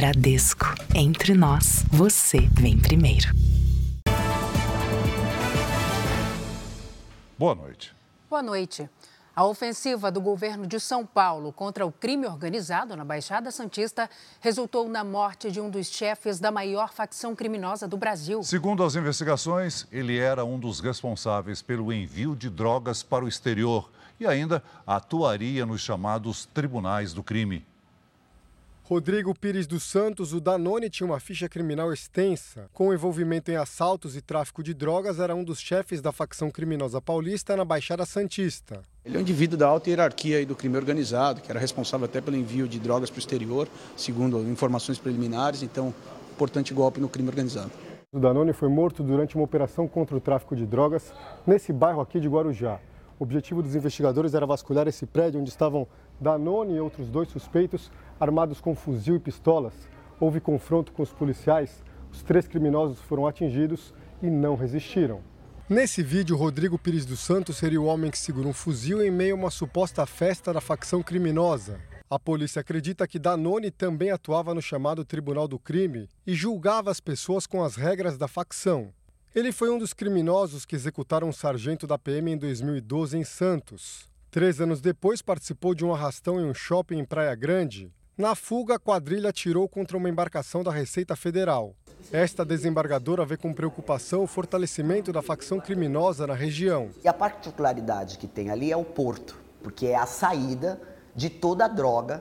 Bradesco. Entre nós, você vem primeiro. Boa noite. Boa noite. A ofensiva do governo de São Paulo contra o crime organizado na Baixada Santista resultou na morte de um dos chefes da maior facção criminosa do Brasil. Segundo as investigações, ele era um dos responsáveis pelo envio de drogas para o exterior e ainda atuaria nos chamados tribunais do crime. Rodrigo Pires dos Santos, o Danone, tinha uma ficha criminal extensa. Com envolvimento em assaltos e tráfico de drogas, era um dos chefes da facção criminosa paulista na Baixada Santista. Ele é um indivíduo da alta hierarquia do crime organizado, que era responsável até pelo envio de drogas para o exterior, segundo informações preliminares. Então, importante golpe no crime organizado. O Danone foi morto durante uma operação contra o tráfico de drogas nesse bairro aqui de Guarujá. O objetivo dos investigadores era vasculhar esse prédio onde estavam Danone e outros dois suspeitos armados com fuzil e pistolas. Houve confronto com os policiais. Os três criminosos foram atingidos e não resistiram. Nesse vídeo, Rodrigo Pires dos Santos seria o homem que segura um fuzil em meio a uma suposta festa da facção criminosa. A polícia acredita que Danone também atuava no chamado Tribunal do Crime e julgava as pessoas com as regras da facção. Ele foi um dos criminosos que executaram um sargento da PM em 2012 em Santos. Três anos depois, participou de um arrastão em um shopping em Praia Grande. Na fuga, a quadrilha atirou contra uma embarcação da Receita Federal. Esta desembargadora vê com preocupação o fortalecimento da facção criminosa na região. E a particularidade que tem ali é o porto, porque é a saída de toda a droga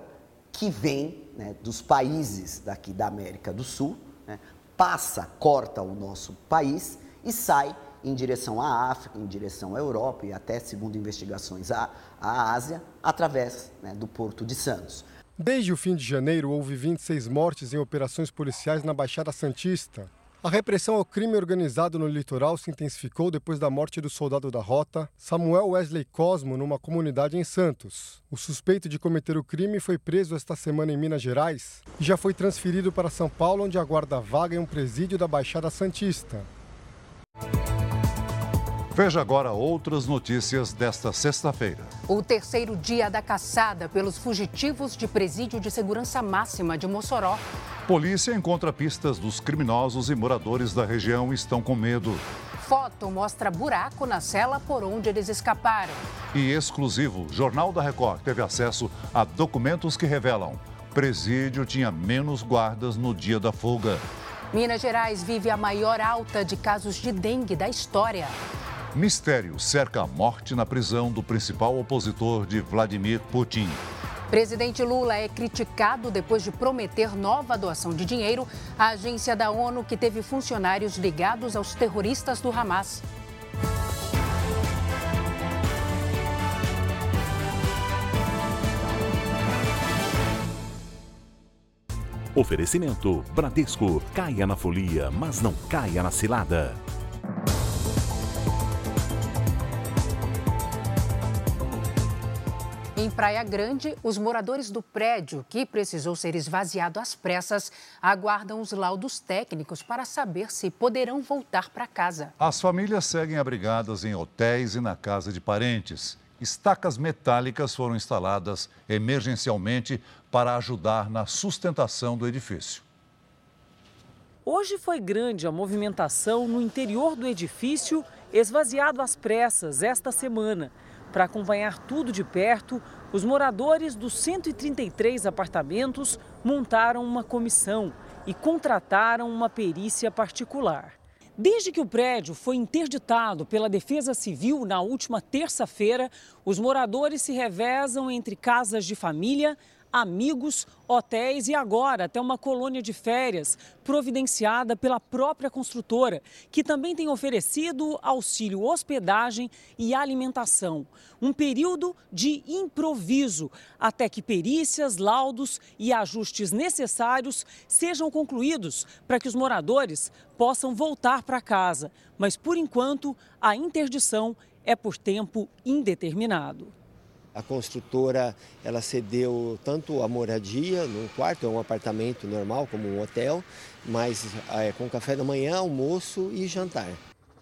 que vem né, dos países daqui da América do Sul, né, passa, corta o nosso país e sai em direção à África, em direção à Europa e até, segundo investigações, à, à Ásia, através né, do Porto de Santos. Desde o fim de janeiro, houve 26 mortes em operações policiais na Baixada Santista. A repressão ao crime organizado no litoral se intensificou depois da morte do soldado da rota, Samuel Wesley Cosmo, numa comunidade em Santos. O suspeito de cometer o crime foi preso esta semana em Minas Gerais e já foi transferido para São Paulo, onde aguarda vaga em um presídio da Baixada Santista. Veja agora outras notícias desta sexta-feira. O terceiro dia da caçada pelos fugitivos de presídio de segurança máxima de Mossoró. Polícia encontra pistas dos criminosos e moradores da região estão com medo. Foto mostra buraco na cela por onde eles escaparam. E exclusivo, Jornal da Record teve acesso a documentos que revelam: presídio tinha menos guardas no dia da fuga. Minas Gerais vive a maior alta de casos de dengue da história. Mistério cerca a morte na prisão do principal opositor de Vladimir Putin. Presidente Lula é criticado depois de prometer nova doação de dinheiro à agência da ONU que teve funcionários ligados aos terroristas do Hamas. Oferecimento Bradesco. Caia na folia, mas não caia na cilada. Em Praia Grande, os moradores do prédio, que precisou ser esvaziado às pressas, aguardam os laudos técnicos para saber se poderão voltar para casa. As famílias seguem abrigadas em hotéis e na casa de parentes. Estacas metálicas foram instaladas emergencialmente para ajudar na sustentação do edifício. Hoje foi grande a movimentação no interior do edifício, esvaziado às pressas esta semana. Para acompanhar tudo de perto, os moradores dos 133 apartamentos montaram uma comissão e contrataram uma perícia particular. Desde que o prédio foi interditado pela Defesa Civil na última terça-feira, os moradores se revezam entre casas de família, amigos, hotéis e agora até uma colônia de férias providenciada pela própria construtora, que também tem oferecido auxílio hospedagem e alimentação. Um período de improviso até que perícias, laudos e ajustes necessários sejam concluídos para que os moradores possam voltar para casa. Mas por enquanto, a interdição é por tempo indeterminado. A construtora ela cedeu tanto a moradia num quarto, é um apartamento normal, como um hotel, mas é, com café da manhã, almoço e jantar.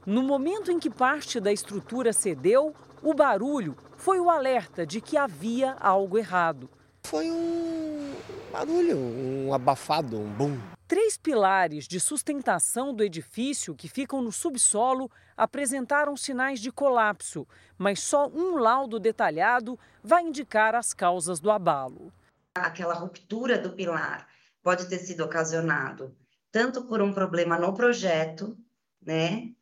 No momento em que parte da estrutura cedeu, o barulho foi o alerta de que havia algo errado. Foi um barulho, um abafado, um boom. Três pilares de sustentação do edifício que ficam no subsolo apresentaram sinais de colapso, mas só um laudo detalhado vai indicar as causas do abalo. Aquela ruptura do pilar pode ter sido ocasionado tanto por um problema no projeto, né,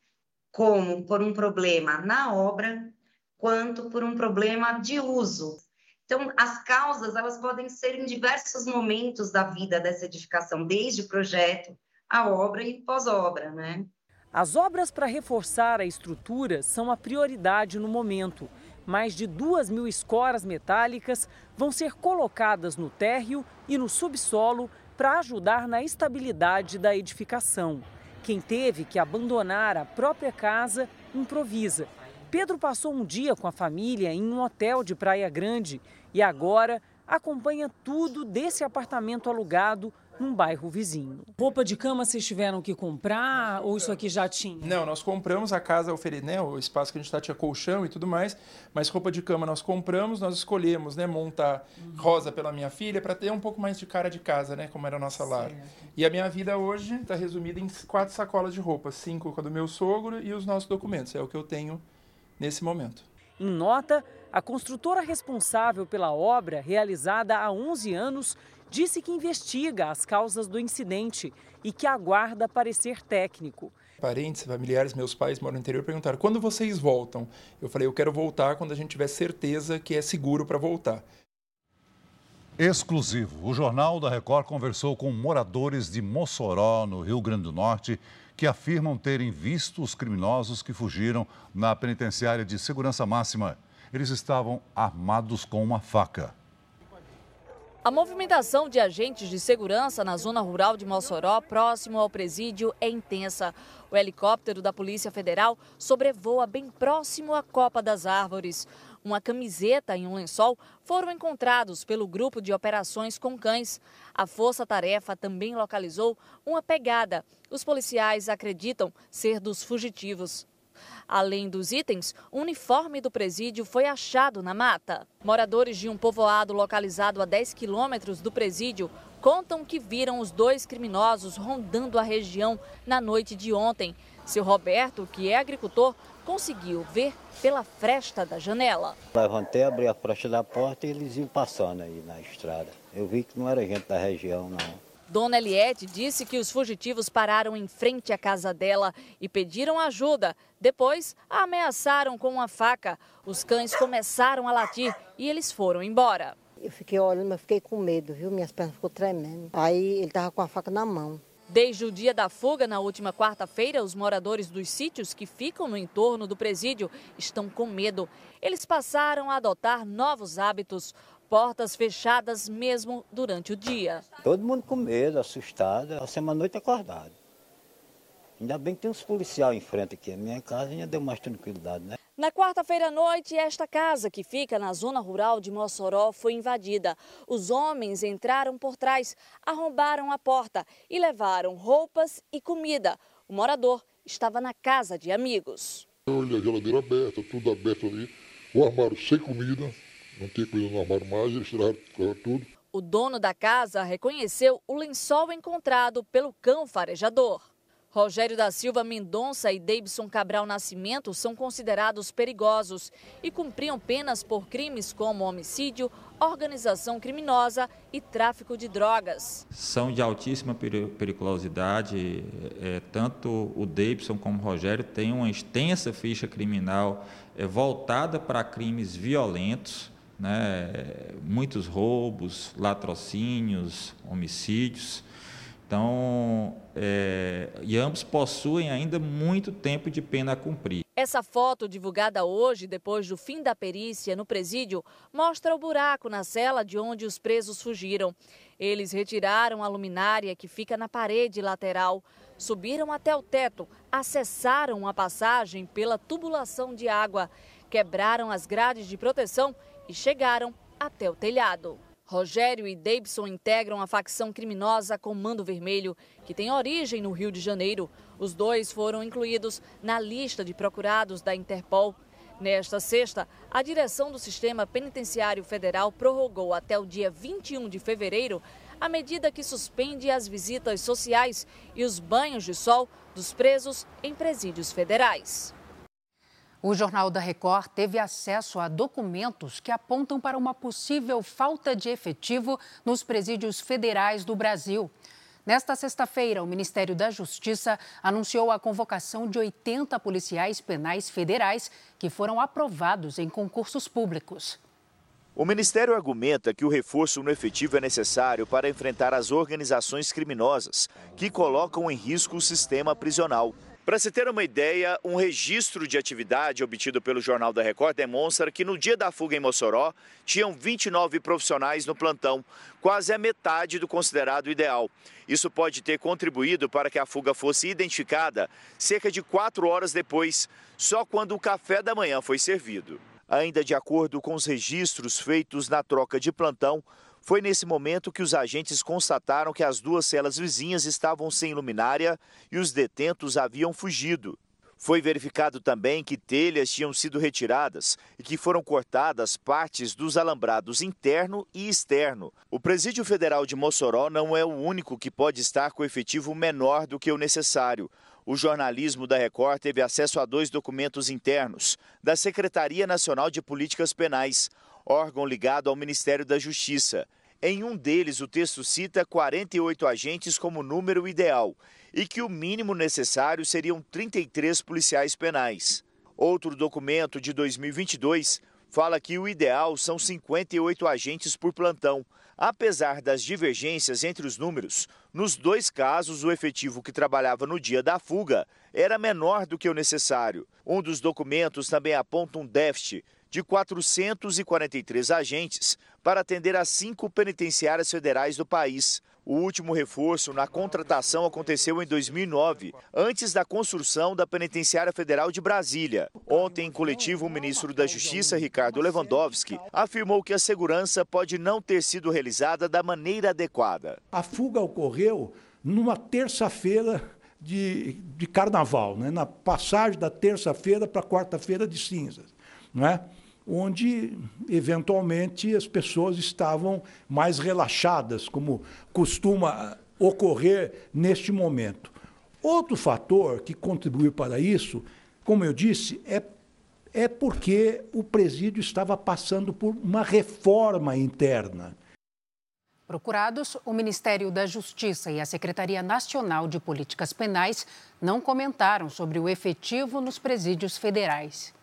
como por um problema na obra, quanto por um problema de uso. Então, as causas, elas podem ser em diversos momentos da vida dessa edificação, desde o projeto, a obra e pós-obra, né? As obras para reforçar a estrutura são a prioridade no momento. Mais de duas mil escoras metálicas vão ser colocadas no térreo e no subsolo para ajudar na estabilidade da edificação. Quem teve que abandonar a própria casa improvisa. Pedro passou um dia com a família em um hotel de Praia Grande e agora acompanha tudo desse apartamento alugado num bairro vizinho. Roupa de cama vocês tiveram que comprar ou isso aqui já tinha? Não, nós compramos a casa, né, o espaço que a gente está tinha colchão e tudo mais, mas roupa de cama nós compramos, nós escolhemos, né, montar uhum. rosa pela minha filha para ter um pouco mais de cara de casa, né, como era a nossa lar. E a minha vida hoje está resumida em quatro sacolas de roupa, cinco com a do meu sogro e os nossos documentos, é o que eu tenho nesse momento. Em nota, a construtora responsável pela obra, realizada há 11 anos, disse que investiga as causas do incidente e que aguarda parecer técnico. Parentes, familiares, meus pais moram no interior, perguntaram: quando vocês voltam? Eu falei: eu quero voltar quando a gente tiver certeza que é seguro para voltar. Exclusivo. O Jornal da Record conversou com moradores de Mossoró, no Rio Grande do Norte, que afirmam terem visto os criminosos que fugiram na penitenciária de segurança máxima. Eles estavam armados com uma faca. A movimentação de agentes de segurança na zona rural de Mossoró, próximo ao presídio, é intensa. O helicóptero da Polícia Federal sobrevoa bem próximo à Copa das Árvores. Uma camiseta e um lençol foram encontrados pelo grupo de operações com cães. A Força Tarefa também localizou uma pegada. Os policiais acreditam ser dos fugitivos. Além dos itens, o uniforme do presídio foi achado na mata. Moradores de um povoado localizado a 10 quilômetros do presídio contam que viram os dois criminosos rondando a região na noite de ontem. Seu Roberto, que é agricultor, conseguiu ver pela fresta da janela. Levantei, abri a fresta da porta e eles iam passando aí na estrada. Eu vi que não era gente da região, não. Dona Eliette disse que os fugitivos pararam em frente à casa dela e pediram ajuda. Depois, a ameaçaram com uma faca. Os cães começaram a latir e eles foram embora. Eu fiquei olhando, mas fiquei com medo, viu? Minhas pernas ficou tremendo. Aí ele estava com a faca na mão. Desde o dia da fuga, na última quarta-feira, os moradores dos sítios que ficam no entorno do presídio estão com medo. Eles passaram a adotar novos hábitos portas fechadas mesmo durante o dia. Todo mundo com medo, assustado, passei uma noite acordado. Ainda bem que tem uns policiais em frente aqui. A minha casa ainda deu mais tranquilidade, né? Na quarta-feira à noite, esta casa, que fica na zona rural de Mossoró, foi invadida. Os homens entraram por trás, arrombaram a porta e levaram roupas e comida. O morador estava na casa de amigos. Olha a geladeira aberta, tudo aberto ali. O armário sem comida, não tinha comida no armário mais, eles tiraram tudo. O dono da casa reconheceu o lençol encontrado pelo cão farejador. Rogério da Silva Mendonça e Davidson Cabral Nascimento são considerados perigosos e cumpriam penas por crimes como homicídio, organização criminosa e tráfico de drogas. São de altíssima periculosidade, é, tanto o Davidson como o Rogério têm uma extensa ficha criminal é, voltada para crimes violentos, né, muitos roubos, latrocínios, homicídios. Então, é, e ambos possuem ainda muito tempo de pena a cumprir. Essa foto, divulgada hoje, depois do fim da perícia no presídio, mostra o buraco na cela de onde os presos fugiram. Eles retiraram a luminária que fica na parede lateral, subiram até o teto, acessaram a passagem pela tubulação de água, quebraram as grades de proteção e chegaram até o telhado. Rogério e Davidson integram a facção criminosa Comando Vermelho, que tem origem no Rio de Janeiro. Os dois foram incluídos na lista de procurados da Interpol. Nesta sexta, a direção do Sistema Penitenciário Federal prorrogou até o dia 21 de fevereiro a medida que suspende as visitas sociais e os banhos de sol dos presos em presídios federais. O Jornal da Record teve acesso a documentos que apontam para uma possível falta de efetivo nos presídios federais do Brasil. Nesta sexta-feira, o Ministério da Justiça anunciou a convocação de 80 policiais penais federais que foram aprovados em concursos públicos. O Ministério argumenta que o reforço no efetivo é necessário para enfrentar as organizações criminosas que colocam em risco o sistema prisional. Para se ter uma ideia, um registro de atividade obtido pelo Jornal da Record demonstra que no dia da fuga em Mossoró, tinham 29 profissionais no plantão, quase a metade do considerado ideal. Isso pode ter contribuído para que a fuga fosse identificada cerca de quatro horas depois, só quando o café da manhã foi servido. Ainda de acordo com os registros feitos na troca de plantão, foi nesse momento que os agentes constataram que as duas celas vizinhas estavam sem luminária e os detentos haviam fugido. Foi verificado também que telhas tinham sido retiradas e que foram cortadas partes dos alambrados interno e externo. O Presídio Federal de Mossoró não é o único que pode estar com efetivo menor do que o necessário. O jornalismo da Record teve acesso a dois documentos internos da Secretaria Nacional de Políticas Penais, órgão ligado ao Ministério da Justiça. Em um deles, o texto cita 48 agentes como número ideal e que o mínimo necessário seriam 33 policiais penais. Outro documento de 2022 fala que o ideal são 58 agentes por plantão. Apesar das divergências entre os números, nos dois casos o efetivo que trabalhava no dia da fuga era menor do que o necessário. Um dos documentos também aponta um déficit de 443 agentes para atender as cinco penitenciárias federais do país. O último reforço na contratação aconteceu em 2009, antes da construção da Penitenciária Federal de Brasília. Ontem, em coletivo, o ministro da Justiça, Ricardo Lewandowski, afirmou que a segurança pode não ter sido realizada da maneira adequada. A fuga ocorreu numa terça-feira de, de carnaval, né? na passagem da terça-feira para quarta-feira de cinzas. Não é? onde, eventualmente, as pessoas estavam mais relaxadas, como costuma ocorrer neste momento. Outro fator que contribuiu para isso, como eu disse, é, é porque o presídio estava passando por uma reforma interna. Procurados, o Ministério da Justiça e a Secretaria Nacional de Políticas Penais não comentaram sobre o efetivo nos presídios federais.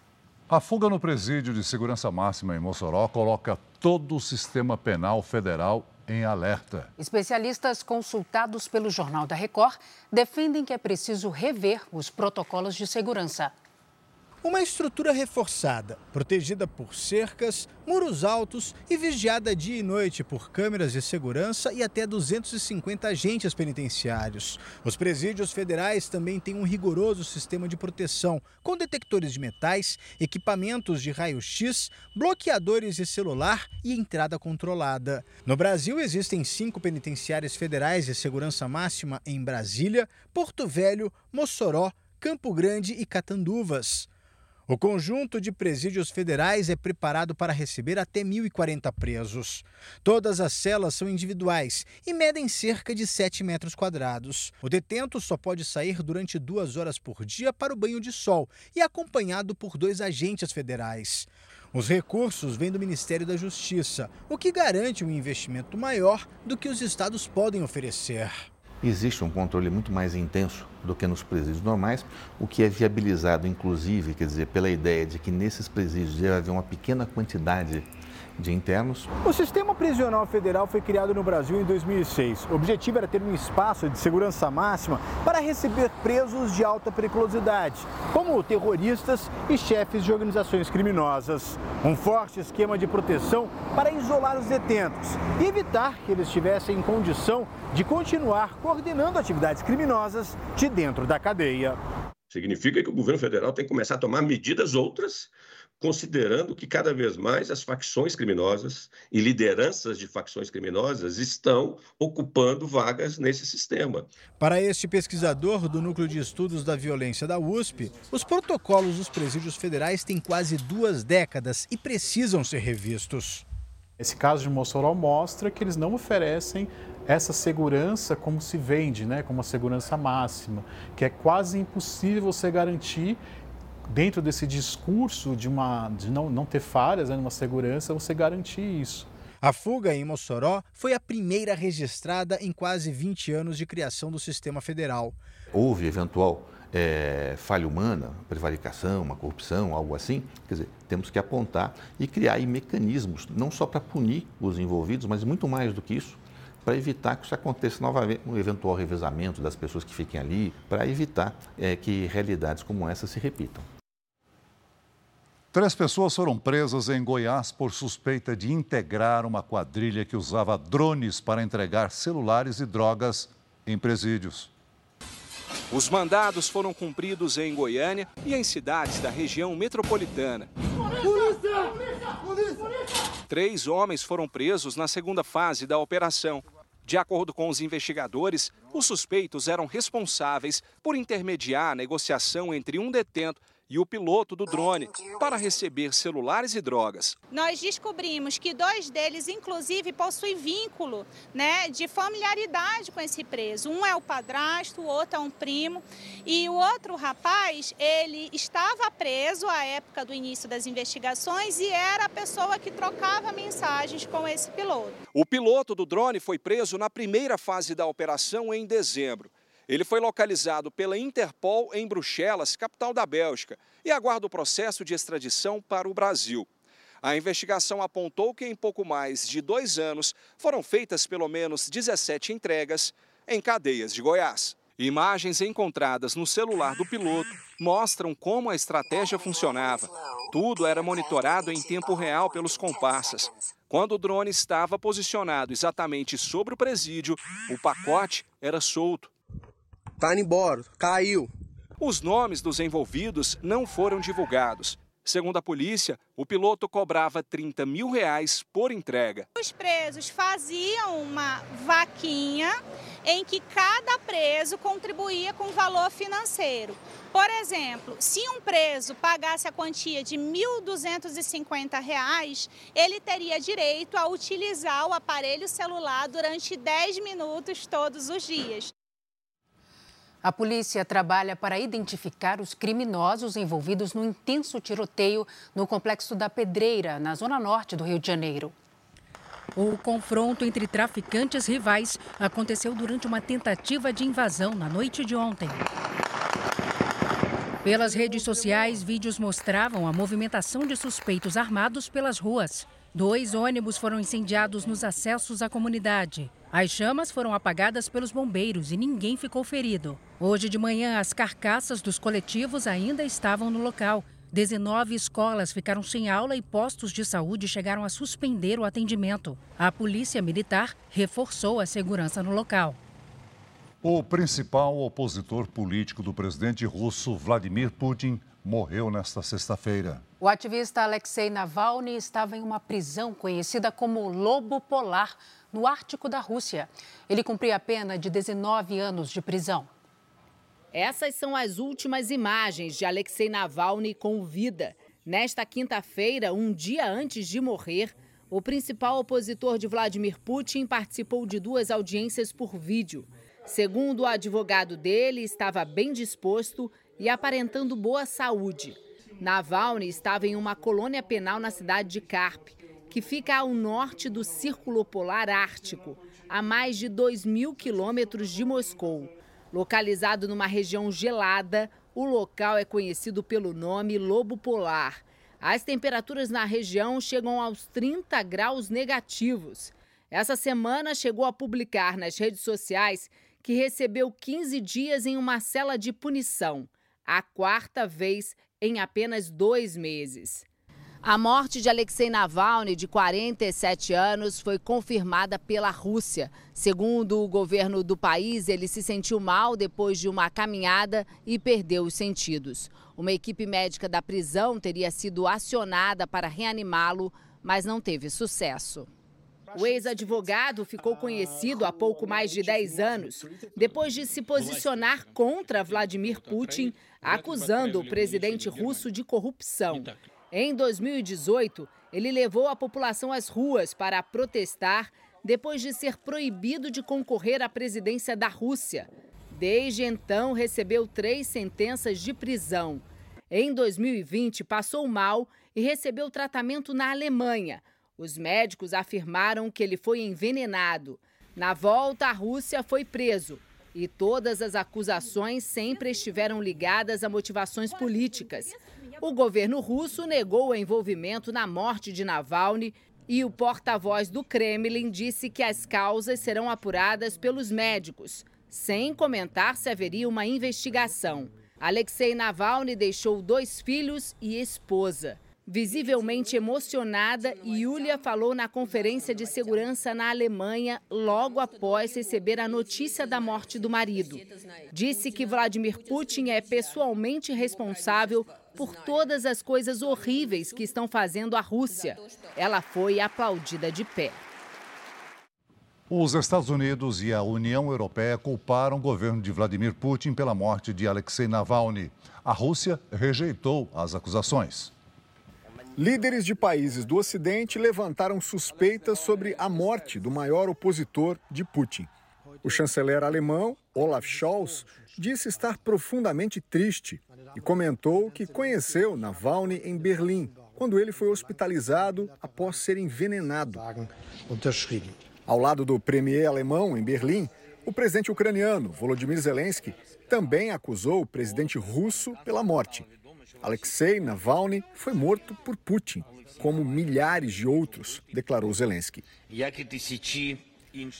A fuga no presídio de segurança máxima em Mossoró coloca todo o sistema penal federal em alerta. Especialistas consultados pelo Jornal da Record defendem que é preciso rever os protocolos de segurança. Uma estrutura reforçada, protegida por cercas, muros altos e vigiada dia e noite por câmeras de segurança e até 250 agentes penitenciários. Os presídios federais também têm um rigoroso sistema de proteção, com detectores de metais, equipamentos de raio-x, bloqueadores de celular e entrada controlada. No Brasil, existem cinco penitenciárias federais de segurança máxima em Brasília, Porto Velho, Mossoró, Campo Grande e Catanduvas. O conjunto de presídios federais é preparado para receber até 1.040 presos. Todas as celas são individuais e medem cerca de 7 metros quadrados. O detento só pode sair durante duas horas por dia para o banho de sol e acompanhado por dois agentes federais. Os recursos vêm do Ministério da Justiça, o que garante um investimento maior do que os estados podem oferecer existe um controle muito mais intenso do que nos presídios normais, o que é viabilizado, inclusive, quer dizer, pela ideia de que nesses presídios deve haver uma pequena quantidade de internos. O sistema prisional federal foi criado no Brasil em 2006. O objetivo era ter um espaço de segurança máxima para receber presos de alta periculosidade, como terroristas e chefes de organizações criminosas. Um forte esquema de proteção para isolar os detentos e evitar que eles estivessem em condição de continuar coordenando atividades criminosas de dentro da cadeia. Significa que o governo federal tem que começar a tomar medidas outras considerando que cada vez mais as facções criminosas e lideranças de facções criminosas estão ocupando vagas nesse sistema. Para este pesquisador do Núcleo de Estudos da Violência da USP, os protocolos dos presídios federais têm quase duas décadas e precisam ser revistos. Esse caso de Mossoró mostra que eles não oferecem essa segurança como se vende, né, como a segurança máxima, que é quase impossível você garantir dentro desse discurso de, uma, de não, não ter falhas né, numa segurança, você garantir isso. A fuga em Mossoró foi a primeira registrada em quase 20 anos de criação do sistema federal. Houve eventual é, falha humana, prevaricação, uma corrupção, algo assim, quer dizer, temos que apontar e criar mecanismos, não só para punir os envolvidos, mas muito mais do que isso, para evitar que isso aconteça novamente, um eventual revezamento das pessoas que fiquem ali, para evitar é, que realidades como essa se repitam. Três pessoas foram presas em Goiás por suspeita de integrar uma quadrilha que usava drones para entregar celulares e drogas em presídios. Os mandados foram cumpridos em Goiânia e em cidades da região metropolitana. Polícia! Polícia! Polícia! Três homens foram presos na segunda fase da operação. De acordo com os investigadores, os suspeitos eram responsáveis por intermediar a negociação entre um detento e o piloto do drone para receber celulares e drogas. Nós descobrimos que dois deles, inclusive, possuem vínculo né, de familiaridade com esse preso. Um é o padrasto, o outro é um primo. E o outro rapaz, ele estava preso à época do início das investigações e era a pessoa que trocava mensagens com esse piloto. O piloto do drone foi preso na primeira fase da operação em dezembro. Ele foi localizado pela Interpol em Bruxelas, capital da Bélgica, e aguarda o processo de extradição para o Brasil. A investigação apontou que em pouco mais de dois anos foram feitas pelo menos 17 entregas em cadeias de Goiás. Imagens encontradas no celular do piloto mostram como a estratégia funcionava. Tudo era monitorado em tempo real pelos comparsas. Quando o drone estava posicionado exatamente sobre o presídio, o pacote era solto Tá indo embora, caiu. Os nomes dos envolvidos não foram divulgados. Segundo a polícia, o piloto cobrava 30 mil reais por entrega. Os presos faziam uma vaquinha em que cada preso contribuía com valor financeiro. Por exemplo, se um preso pagasse a quantia de R$ 1.250, ele teria direito a utilizar o aparelho celular durante 10 minutos todos os dias. A polícia trabalha para identificar os criminosos envolvidos no intenso tiroteio no complexo da Pedreira, na zona norte do Rio de Janeiro. O confronto entre traficantes rivais aconteceu durante uma tentativa de invasão na noite de ontem. Pelas redes sociais, vídeos mostravam a movimentação de suspeitos armados pelas ruas. Dois ônibus foram incendiados nos acessos à comunidade. As chamas foram apagadas pelos bombeiros e ninguém ficou ferido. Hoje de manhã, as carcaças dos coletivos ainda estavam no local. 19 escolas ficaram sem aula e postos de saúde chegaram a suspender o atendimento. A polícia militar reforçou a segurança no local. O principal opositor político do presidente russo Vladimir Putin morreu nesta sexta-feira. O ativista Alexei Navalny estava em uma prisão conhecida como Lobo Polar no Ártico da Rússia. Ele cumpria a pena de 19 anos de prisão. Essas são as últimas imagens de Alexei Navalny com vida. Nesta quinta-feira, um dia antes de morrer, o principal opositor de Vladimir Putin participou de duas audiências por vídeo. Segundo o advogado dele, estava bem disposto e aparentando boa saúde. Navalny estava em uma colônia penal na cidade de Karp que fica ao norte do Círculo Polar Ártico, a mais de 2 mil quilômetros de Moscou. Localizado numa região gelada, o local é conhecido pelo nome Lobo Polar. As temperaturas na região chegam aos 30 graus negativos. Essa semana chegou a publicar nas redes sociais que recebeu 15 dias em uma cela de punição, a quarta vez em apenas dois meses. A morte de Alexei Navalny, de 47 anos, foi confirmada pela Rússia. Segundo o governo do país, ele se sentiu mal depois de uma caminhada e perdeu os sentidos. Uma equipe médica da prisão teria sido acionada para reanimá-lo, mas não teve sucesso. O ex-advogado ficou conhecido há pouco mais de 10 anos, depois de se posicionar contra Vladimir Putin, acusando o presidente russo de corrupção. Em 2018, ele levou a população às ruas para protestar depois de ser proibido de concorrer à presidência da Rússia. Desde então, recebeu três sentenças de prisão. Em 2020, passou mal e recebeu tratamento na Alemanha. Os médicos afirmaram que ele foi envenenado. Na volta à Rússia, foi preso. E todas as acusações sempre estiveram ligadas a motivações políticas. O governo russo negou o envolvimento na morte de Navalny e o porta-voz do Kremlin disse que as causas serão apuradas pelos médicos, sem comentar se haveria uma investigação. Alexei Navalny deixou dois filhos e esposa. Visivelmente emocionada, Yulia falou na conferência de segurança na Alemanha logo após receber a notícia da morte do marido. Disse que Vladimir Putin é pessoalmente responsável por todas as coisas horríveis que estão fazendo a Rússia. Ela foi aplaudida de pé. Os Estados Unidos e a União Europeia culparam o governo de Vladimir Putin pela morte de Alexei Navalny. A Rússia rejeitou as acusações. Líderes de países do Ocidente levantaram suspeitas sobre a morte do maior opositor de Putin. O chanceler alemão, Olaf Scholz, disse estar profundamente triste e comentou que conheceu Navalny em Berlim, quando ele foi hospitalizado após ser envenenado. Ao lado do premier alemão em Berlim, o presidente ucraniano Volodymyr Zelensky também acusou o presidente russo pela morte. Alexei Navalny foi morto por Putin, como milhares de outros, declarou Zelensky.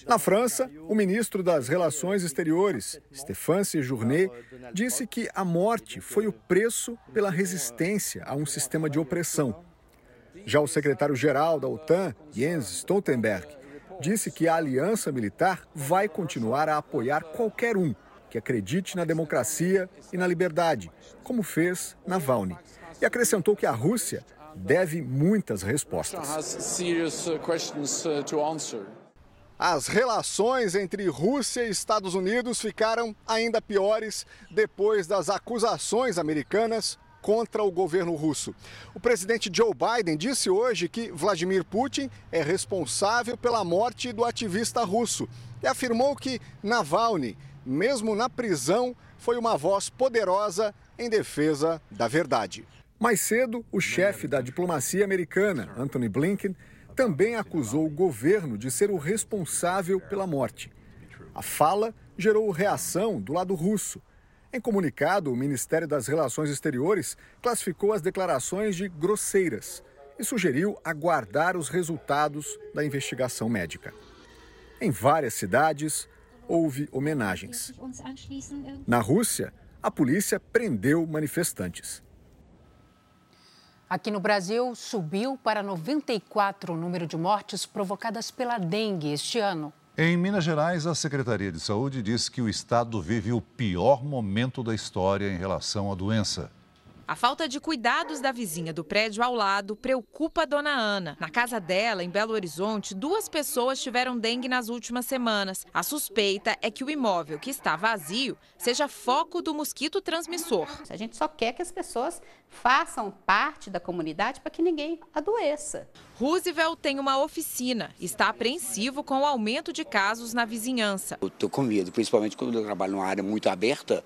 Na França, o ministro das Relações Exteriores, Stéphane Séjourné, disse que a morte foi o preço pela resistência a um sistema de opressão. Já o secretário-geral da OTAN, Jens Stoltenberg, disse que a aliança militar vai continuar a apoiar qualquer um que acredite na democracia e na liberdade, como fez Navalny. E acrescentou que a Rússia deve muitas respostas. As relações entre Rússia e Estados Unidos ficaram ainda piores depois das acusações americanas contra o governo russo. O presidente Joe Biden disse hoje que Vladimir Putin é responsável pela morte do ativista russo e afirmou que Navalny mesmo na prisão, foi uma voz poderosa em defesa da verdade. Mais cedo, o chefe da diplomacia americana, Anthony Blinken, também acusou o governo de ser o responsável pela morte. A fala gerou reação do lado russo. Em comunicado, o Ministério das Relações Exteriores classificou as declarações de grosseiras e sugeriu aguardar os resultados da investigação médica. Em várias cidades, houve homenagens. Na Rússia, a polícia prendeu manifestantes. Aqui no Brasil, subiu para 94 o número de mortes provocadas pela dengue este ano. Em Minas Gerais, a Secretaria de Saúde disse que o estado vive o pior momento da história em relação à doença. A falta de cuidados da vizinha do prédio ao lado preocupa a dona Ana. Na casa dela, em Belo Horizonte, duas pessoas tiveram dengue nas últimas semanas. A suspeita é que o imóvel, que está vazio, seja foco do mosquito transmissor. A gente só quer que as pessoas façam parte da comunidade para que ninguém adoeça. Roosevelt tem uma oficina. Está apreensivo com o aumento de casos na vizinhança. Estou com medo, principalmente quando eu trabalho numa área muito aberta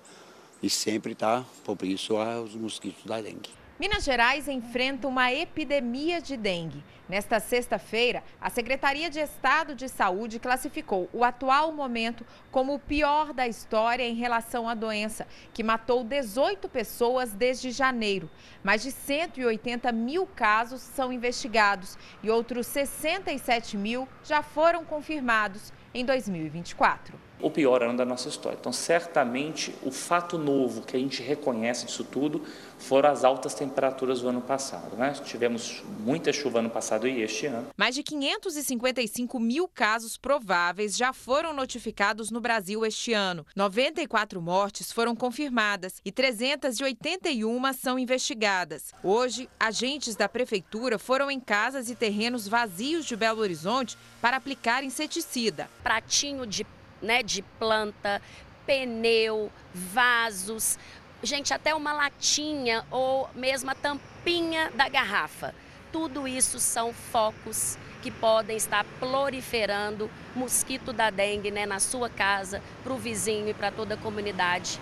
e sempre está propício aos mosquitos da dengue. Minas Gerais enfrenta uma epidemia de dengue. Nesta sexta-feira, a Secretaria de Estado de Saúde classificou o atual momento como o pior da história em relação à doença, que matou 18 pessoas desde janeiro. Mais de 180 mil casos são investigados e outros 67 mil já foram confirmados em 2024. O pior ano da nossa história. Então, certamente, o fato novo que a gente reconhece disso tudo foram as altas temperaturas do ano passado. Né? Tivemos muita chuva ano passado e este ano. Mais de 555 mil casos prováveis já foram notificados no Brasil este ano. 94 mortes foram confirmadas e 381 são investigadas. Hoje, agentes da prefeitura foram em casas e terrenos vazios de Belo Horizonte para aplicar inseticida. Pratinho de, né, de planta, pneu, vasos gente, até uma latinha ou mesmo a tampinha da garrafa. Tudo isso são focos que podem estar proliferando mosquito da dengue né, na sua casa, para o vizinho e para toda a comunidade.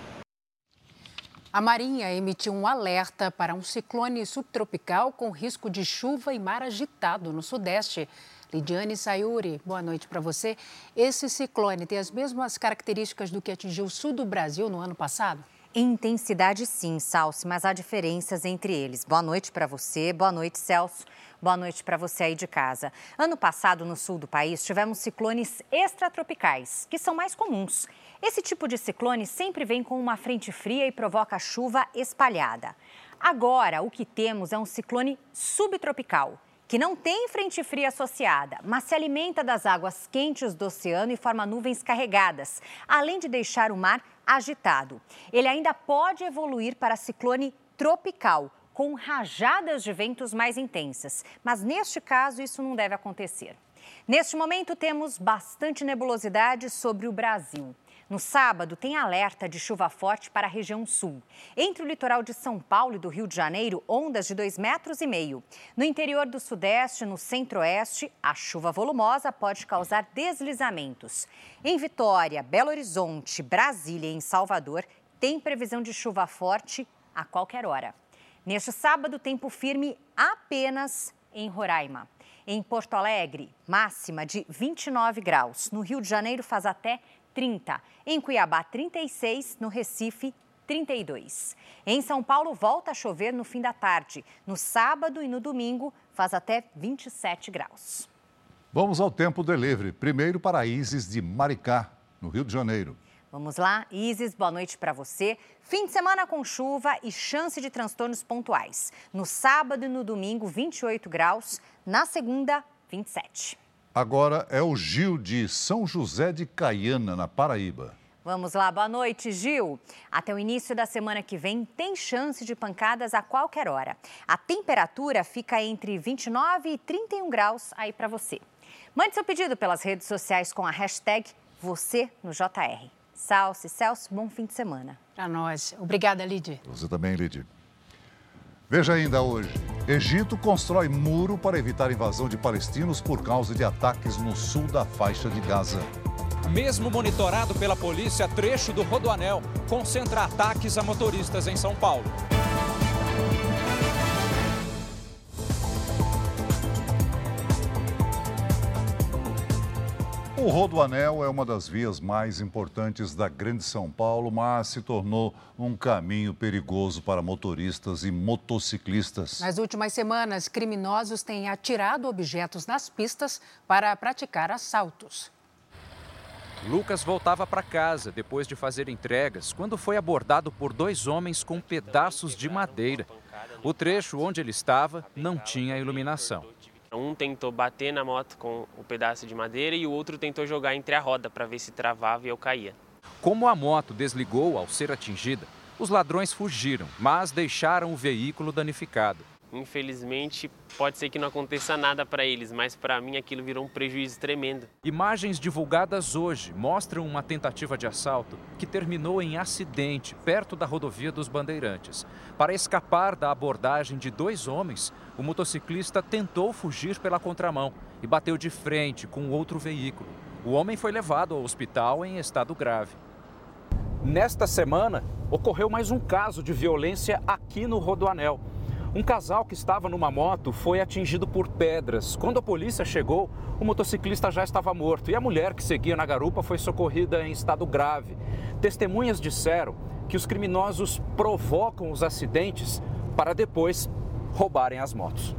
A Marinha emitiu um alerta para um ciclone subtropical com risco de chuva e mar agitado no Sudeste. Lidiane Sayuri, boa noite para você. Esse ciclone tem as mesmas características do que atingiu o sul do Brasil no ano passado? Intensidade sim, Salsi, mas há diferenças entre eles. Boa noite para você, boa noite, Celso. Boa noite para você aí de casa. Ano passado, no sul do país, tivemos ciclones extratropicais, que são mais comuns. Esse tipo de ciclone sempre vem com uma frente fria e provoca chuva espalhada. Agora, o que temos é um ciclone subtropical, que não tem frente fria associada, mas se alimenta das águas quentes do oceano e forma nuvens carregadas, além de deixar o mar agitado. Ele ainda pode evoluir para ciclone tropical, com rajadas de ventos mais intensas, mas neste caso isso não deve acontecer. Neste momento temos bastante nebulosidade sobre o Brasil. No sábado, tem alerta de chuva forte para a região sul. Entre o litoral de São Paulo e do Rio de Janeiro, ondas de 2,5 metros. e meio. No interior do sudeste, no centro-oeste, a chuva volumosa pode causar deslizamentos. Em Vitória, Belo Horizonte, Brasília e em Salvador, tem previsão de chuva forte a qualquer hora. Neste sábado, tempo firme apenas em Roraima. Em Porto Alegre, máxima de 29 graus. No Rio de Janeiro, faz até 30. Em Cuiabá, 36. No Recife, 32. Em São Paulo, volta a chover no fim da tarde. No sábado e no domingo, faz até 27 graus. Vamos ao tempo delivery. Primeiro para Isis de Maricá, no Rio de Janeiro. Vamos lá, Isis, boa noite para você. Fim de semana com chuva e chance de transtornos pontuais. No sábado e no domingo, 28 graus. Na segunda, 27. Agora é o Gil de São José de Caiana, na Paraíba. Vamos lá, boa noite, Gil. Até o início da semana que vem, tem chance de pancadas a qualquer hora. A temperatura fica entre 29 e 31 graus aí para você. Mande seu pedido pelas redes sociais com a hashtag você no JR. Salve, Celso, bom fim de semana. Para nós. Obrigada, Lidy. Você também, Lidy. Veja ainda hoje. Egito constrói muro para evitar invasão de palestinos por causa de ataques no sul da faixa de Gaza. Mesmo monitorado pela polícia, trecho do Rodoanel concentra ataques a motoristas em São Paulo. O Rodoanel é uma das vias mais importantes da Grande São Paulo, mas se tornou um caminho perigoso para motoristas e motociclistas. Nas últimas semanas, criminosos têm atirado objetos nas pistas para praticar assaltos. Lucas voltava para casa depois de fazer entregas quando foi abordado por dois homens com pedaços de madeira. O trecho onde ele estava não tinha iluminação. Um tentou bater na moto com o um pedaço de madeira e o outro tentou jogar entre a roda para ver se travava e eu caía. Como a moto desligou ao ser atingida, os ladrões fugiram, mas deixaram o veículo danificado. Infelizmente, pode ser que não aconteça nada para eles, mas para mim aquilo virou um prejuízo tremendo. Imagens divulgadas hoje mostram uma tentativa de assalto que terminou em acidente perto da rodovia dos Bandeirantes. Para escapar da abordagem de dois homens, o motociclista tentou fugir pela contramão e bateu de frente com outro veículo. O homem foi levado ao hospital em estado grave. Nesta semana, ocorreu mais um caso de violência aqui no Rodoanel. Um casal que estava numa moto foi atingido por pedras. Quando a polícia chegou, o motociclista já estava morto e a mulher que seguia na garupa foi socorrida em estado grave. Testemunhas disseram que os criminosos provocam os acidentes para depois roubarem as motos.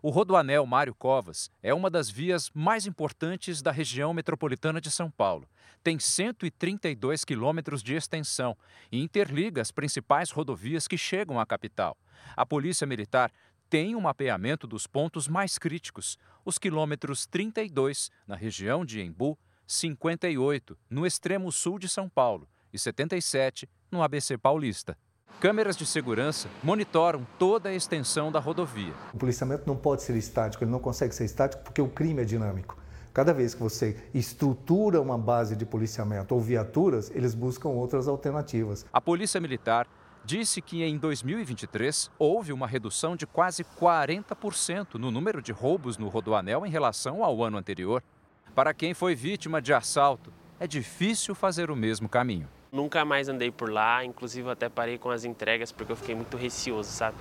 O Rodoanel Mário Covas é uma das vias mais importantes da região metropolitana de São Paulo. Tem 132 quilômetros de extensão e interliga as principais rodovias que chegam à capital. A Polícia Militar tem um mapeamento dos pontos mais críticos, os quilômetros 32 na região de Embu, 58 no extremo sul de São Paulo e 77 no ABC Paulista. Câmeras de segurança monitoram toda a extensão da rodovia. O policiamento não pode ser estático, ele não consegue ser estático porque o crime é dinâmico. Cada vez que você estrutura uma base de policiamento ou viaturas, eles buscam outras alternativas. A Polícia Militar disse que em 2023 houve uma redução de quase 40% no número de roubos no Rodoanel em relação ao ano anterior. Para quem foi vítima de assalto, é difícil fazer o mesmo caminho. Nunca mais andei por lá, inclusive até parei com as entregas porque eu fiquei muito receoso, sabe?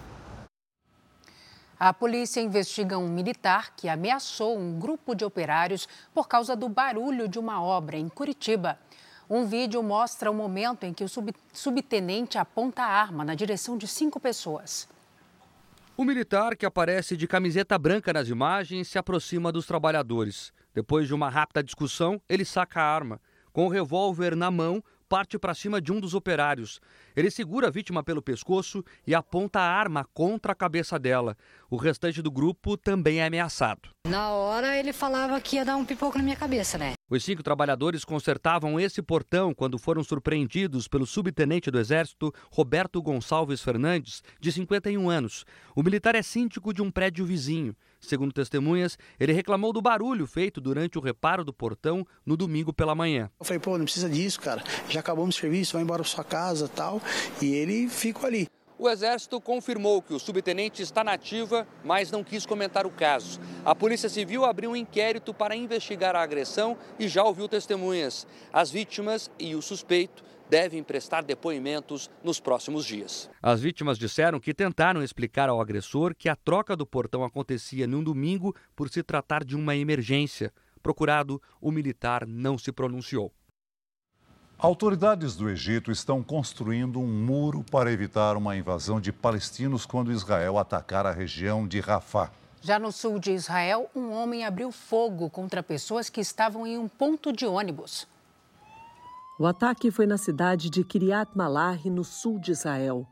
A polícia investiga um militar que ameaçou um grupo de operários por causa do barulho de uma obra em Curitiba. Um vídeo mostra o momento em que o sub subtenente aponta a arma na direção de cinco pessoas. O militar, que aparece de camiseta branca nas imagens, se aproxima dos trabalhadores. Depois de uma rápida discussão, ele saca a arma. Com o revólver na mão, parte para cima de um dos operários. Ele segura a vítima pelo pescoço e aponta a arma contra a cabeça dela. O restante do grupo também é ameaçado. Na hora ele falava que ia dar um pipoco na minha cabeça, né? Os cinco trabalhadores consertavam esse portão quando foram surpreendidos pelo subtenente do Exército Roberto Gonçalves Fernandes, de 51 anos. O militar é síndico de um prédio vizinho. Segundo testemunhas, ele reclamou do barulho feito durante o reparo do portão no domingo pela manhã. Eu falei, pô, não precisa disso, cara. Já acabamos o serviço, vai embora para sua casa tal. E ele ficou ali. O Exército confirmou que o subtenente está na ativa, mas não quis comentar o caso. A Polícia Civil abriu um inquérito para investigar a agressão e já ouviu testemunhas. As vítimas e o suspeito devem prestar depoimentos nos próximos dias. As vítimas disseram que tentaram explicar ao agressor que a troca do portão acontecia num domingo por se tratar de uma emergência. Procurado, o militar não se pronunciou. Autoridades do Egito estão construindo um muro para evitar uma invasão de palestinos quando Israel atacar a região de Rafah. Já no sul de Israel, um homem abriu fogo contra pessoas que estavam em um ponto de ônibus. O ataque foi na cidade de Kiryat Malahi, no sul de Israel.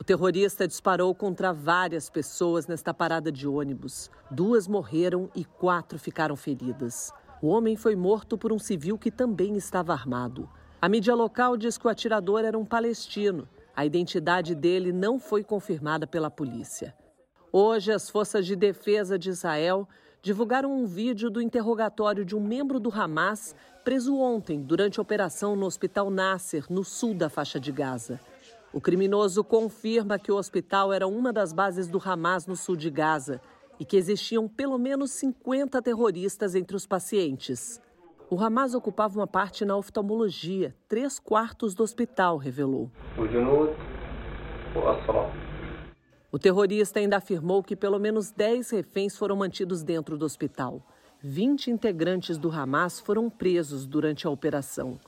O terrorista disparou contra várias pessoas nesta parada de ônibus. Duas morreram e quatro ficaram feridas. O homem foi morto por um civil que também estava armado. A mídia local diz que o atirador era um palestino. A identidade dele não foi confirmada pela polícia. Hoje, as forças de defesa de Israel divulgaram um vídeo do interrogatório de um membro do Hamas preso ontem durante a operação no Hospital Nasser, no sul da faixa de Gaza. O criminoso confirma que o hospital era uma das bases do Hamas no sul de Gaza e que existiam pelo menos 50 terroristas entre os pacientes. O Hamas ocupava uma parte na oftalmologia, três quartos do hospital, revelou. O terrorista ainda afirmou que pelo menos 10 reféns foram mantidos dentro do hospital. 20 integrantes do Hamas foram presos durante a operação.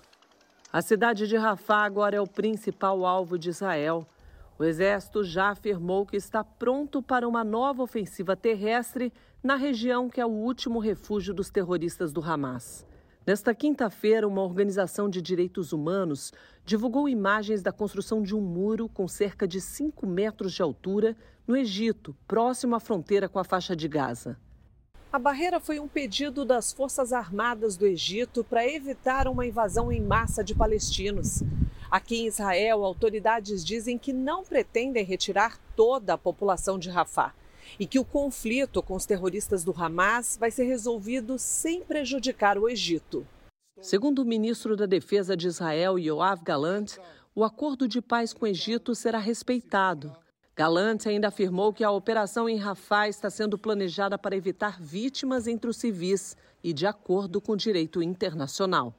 A cidade de Rafah agora é o principal alvo de Israel. O exército já afirmou que está pronto para uma nova ofensiva terrestre na região que é o último refúgio dos terroristas do Hamas. Nesta quinta-feira, uma organização de direitos humanos divulgou imagens da construção de um muro com cerca de 5 metros de altura no Egito, próximo à fronteira com a faixa de Gaza. A barreira foi um pedido das Forças Armadas do Egito para evitar uma invasão em massa de palestinos. Aqui em Israel, autoridades dizem que não pretendem retirar toda a população de Rafah e que o conflito com os terroristas do Hamas vai ser resolvido sem prejudicar o Egito. Segundo o ministro da Defesa de Israel, Yoav Galant, o acordo de paz com o Egito será respeitado. Galant ainda afirmou que a operação em Rafah está sendo planejada para evitar vítimas entre os civis e de acordo com o direito internacional.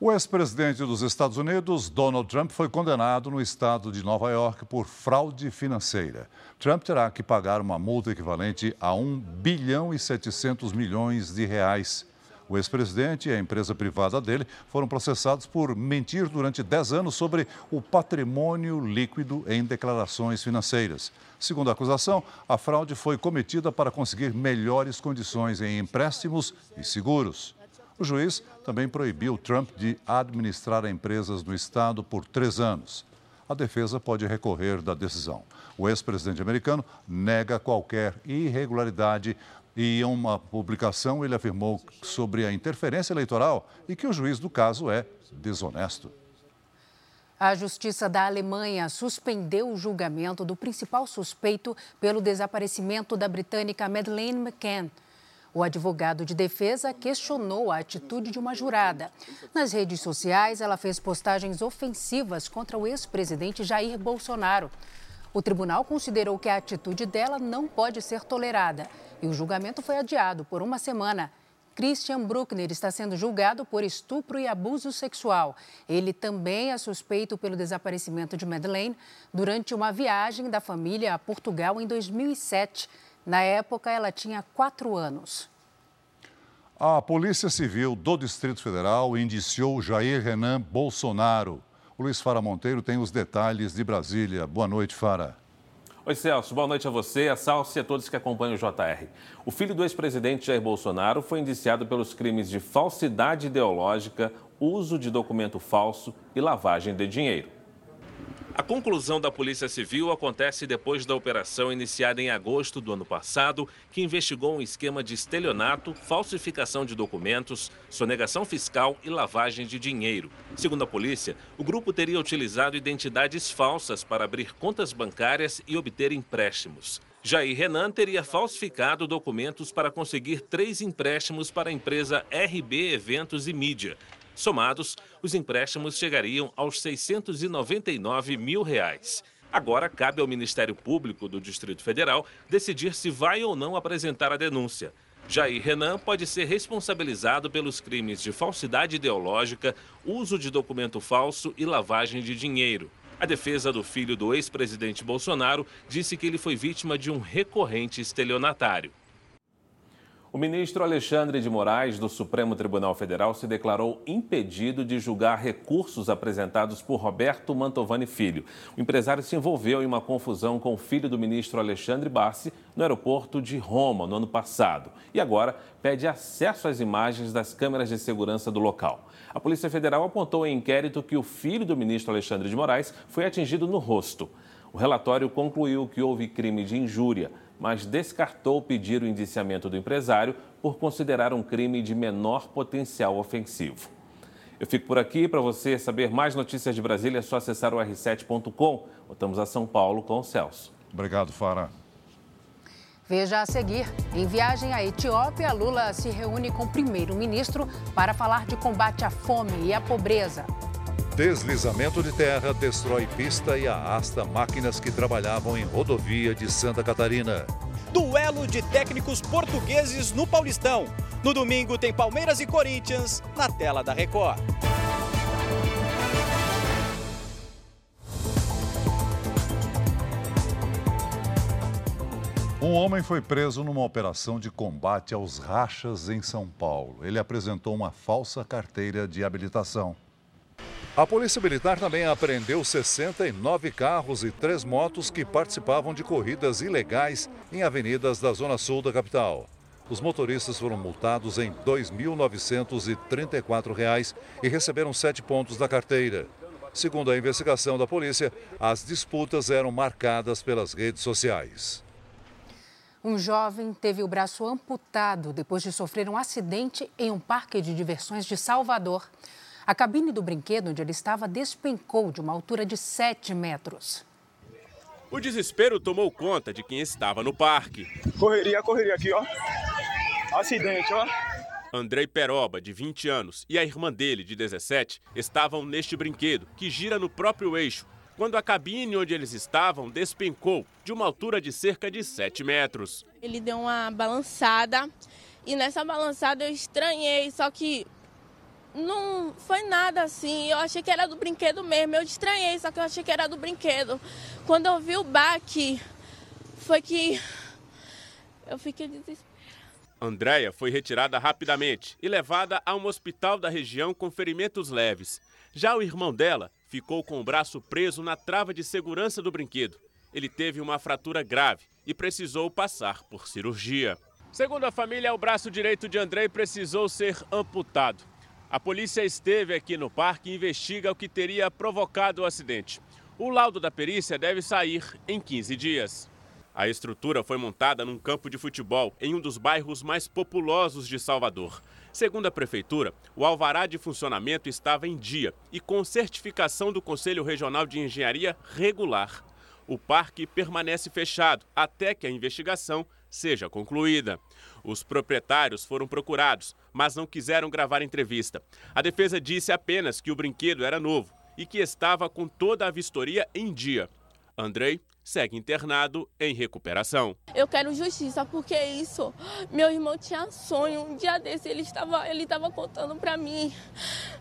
O ex-presidente dos Estados Unidos, Donald Trump, foi condenado no estado de Nova York por fraude financeira. Trump terá que pagar uma multa equivalente a 1 bilhão e 700 milhões de reais. O ex-presidente e a empresa privada dele foram processados por mentir durante 10 anos sobre o patrimônio líquido em declarações financeiras. Segundo a acusação, a fraude foi cometida para conseguir melhores condições em empréstimos e seguros. O juiz também proibiu Trump de administrar empresas no Estado por três anos. A defesa pode recorrer da decisão. O ex-presidente americano nega qualquer irregularidade e em uma publicação ele afirmou sobre a interferência eleitoral e que o juiz do caso é desonesto. A Justiça da Alemanha suspendeu o julgamento do principal suspeito pelo desaparecimento da britânica Madeleine McCann. O advogado de defesa questionou a atitude de uma jurada. Nas redes sociais, ela fez postagens ofensivas contra o ex-presidente Jair Bolsonaro. O tribunal considerou que a atitude dela não pode ser tolerada e o julgamento foi adiado por uma semana. Christian Bruckner está sendo julgado por estupro e abuso sexual. Ele também é suspeito pelo desaparecimento de Madeleine durante uma viagem da família a Portugal em 2007. Na época, ela tinha quatro anos. A Polícia Civil do Distrito Federal indiciou Jair Renan Bolsonaro. O Luiz Fara Monteiro tem os detalhes de Brasília. Boa noite, Fara. Oi, Celso. Boa noite a você, a Salsi e a todos que acompanham o JR. O filho do ex-presidente Jair Bolsonaro foi indiciado pelos crimes de falsidade ideológica, uso de documento falso e lavagem de dinheiro. A conclusão da Polícia Civil acontece depois da operação iniciada em agosto do ano passado, que investigou um esquema de estelionato, falsificação de documentos, sonegação fiscal e lavagem de dinheiro. Segundo a polícia, o grupo teria utilizado identidades falsas para abrir contas bancárias e obter empréstimos. Jair Renan teria falsificado documentos para conseguir três empréstimos para a empresa RB Eventos e Mídia, Somados, os empréstimos chegariam aos 699 mil reais. Agora cabe ao Ministério Público do Distrito Federal decidir se vai ou não apresentar a denúncia. Jair Renan pode ser responsabilizado pelos crimes de falsidade ideológica, uso de documento falso e lavagem de dinheiro. A defesa do filho do ex-presidente Bolsonaro disse que ele foi vítima de um recorrente estelionatário. O ministro Alexandre de Moraes, do Supremo Tribunal Federal, se declarou impedido de julgar recursos apresentados por Roberto Mantovani Filho. O empresário se envolveu em uma confusão com o filho do ministro Alexandre Bassi no aeroporto de Roma no ano passado e agora pede acesso às imagens das câmeras de segurança do local. A Polícia Federal apontou em inquérito que o filho do ministro Alexandre de Moraes foi atingido no rosto. O relatório concluiu que houve crime de injúria mas descartou pedir o indiciamento do empresário por considerar um crime de menor potencial ofensivo. Eu fico por aqui. Para você saber mais notícias de Brasília, é só acessar o r7.com. Voltamos a São Paulo com o Celso. Obrigado, Fara. Veja a seguir. Em viagem à Etiópia, Lula se reúne com o primeiro-ministro para falar de combate à fome e à pobreza. Deslizamento de terra destrói pista e arrasta máquinas que trabalhavam em rodovia de Santa Catarina. Duelo de técnicos portugueses no Paulistão. No domingo tem Palmeiras e Corinthians na tela da Record. Um homem foi preso numa operação de combate aos rachas em São Paulo. Ele apresentou uma falsa carteira de habilitação. A Polícia Militar também apreendeu 69 carros e três motos que participavam de corridas ilegais em avenidas da Zona Sul da capital. Os motoristas foram multados em R$ 2.934 e receberam sete pontos da carteira. Segundo a investigação da polícia, as disputas eram marcadas pelas redes sociais. Um jovem teve o braço amputado depois de sofrer um acidente em um parque de diversões de Salvador. A cabine do brinquedo onde ele estava despencou de uma altura de 7 metros. O desespero tomou conta de quem estava no parque. Correria, correria aqui, ó. Acidente, ó. Andrei Peroba, de 20 anos, e a irmã dele, de 17, estavam neste brinquedo, que gira no próprio eixo, quando a cabine onde eles estavam despencou de uma altura de cerca de 7 metros. Ele deu uma balançada e nessa balançada eu estranhei, só que não foi nada assim. Eu achei que era do brinquedo mesmo. Eu estranhei, só que eu achei que era do brinquedo. Quando eu vi o baque, foi que eu fiquei desesperada. Andréia foi retirada rapidamente e levada a um hospital da região com ferimentos leves. Já o irmão dela ficou com o braço preso na trava de segurança do brinquedo. Ele teve uma fratura grave e precisou passar por cirurgia. Segundo a família, o braço direito de Andrei precisou ser amputado. A polícia esteve aqui no parque e investiga o que teria provocado o acidente. O laudo da perícia deve sair em 15 dias. A estrutura foi montada num campo de futebol em um dos bairros mais populosos de Salvador. Segundo a prefeitura, o alvará de funcionamento estava em dia e com certificação do Conselho Regional de Engenharia regular. O parque permanece fechado até que a investigação seja concluída. Os proprietários foram procurados, mas não quiseram gravar entrevista. A defesa disse apenas que o brinquedo era novo e que estava com toda a vistoria em dia. Andrei segue internado em recuperação. Eu quero justiça porque isso. Meu irmão tinha sonho. Um dia desse ele estava, ele estava contando para mim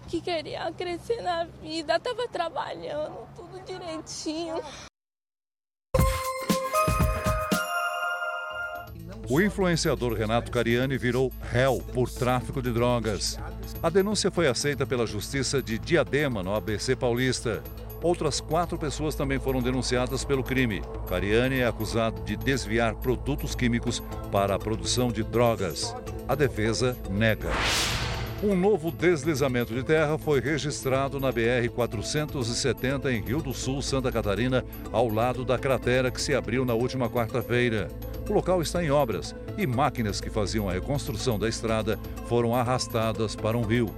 que queria crescer na vida, estava trabalhando tudo direitinho. O influenciador Renato Cariani virou réu por tráfico de drogas. A denúncia foi aceita pela Justiça de Diadema, no ABC Paulista. Outras quatro pessoas também foram denunciadas pelo crime. Cariani é acusado de desviar produtos químicos para a produção de drogas. A defesa nega. Um novo deslizamento de terra foi registrado na BR-470 em Rio do Sul, Santa Catarina, ao lado da cratera que se abriu na última quarta-feira. O local está em obras e máquinas que faziam a reconstrução da estrada foram arrastadas para um rio.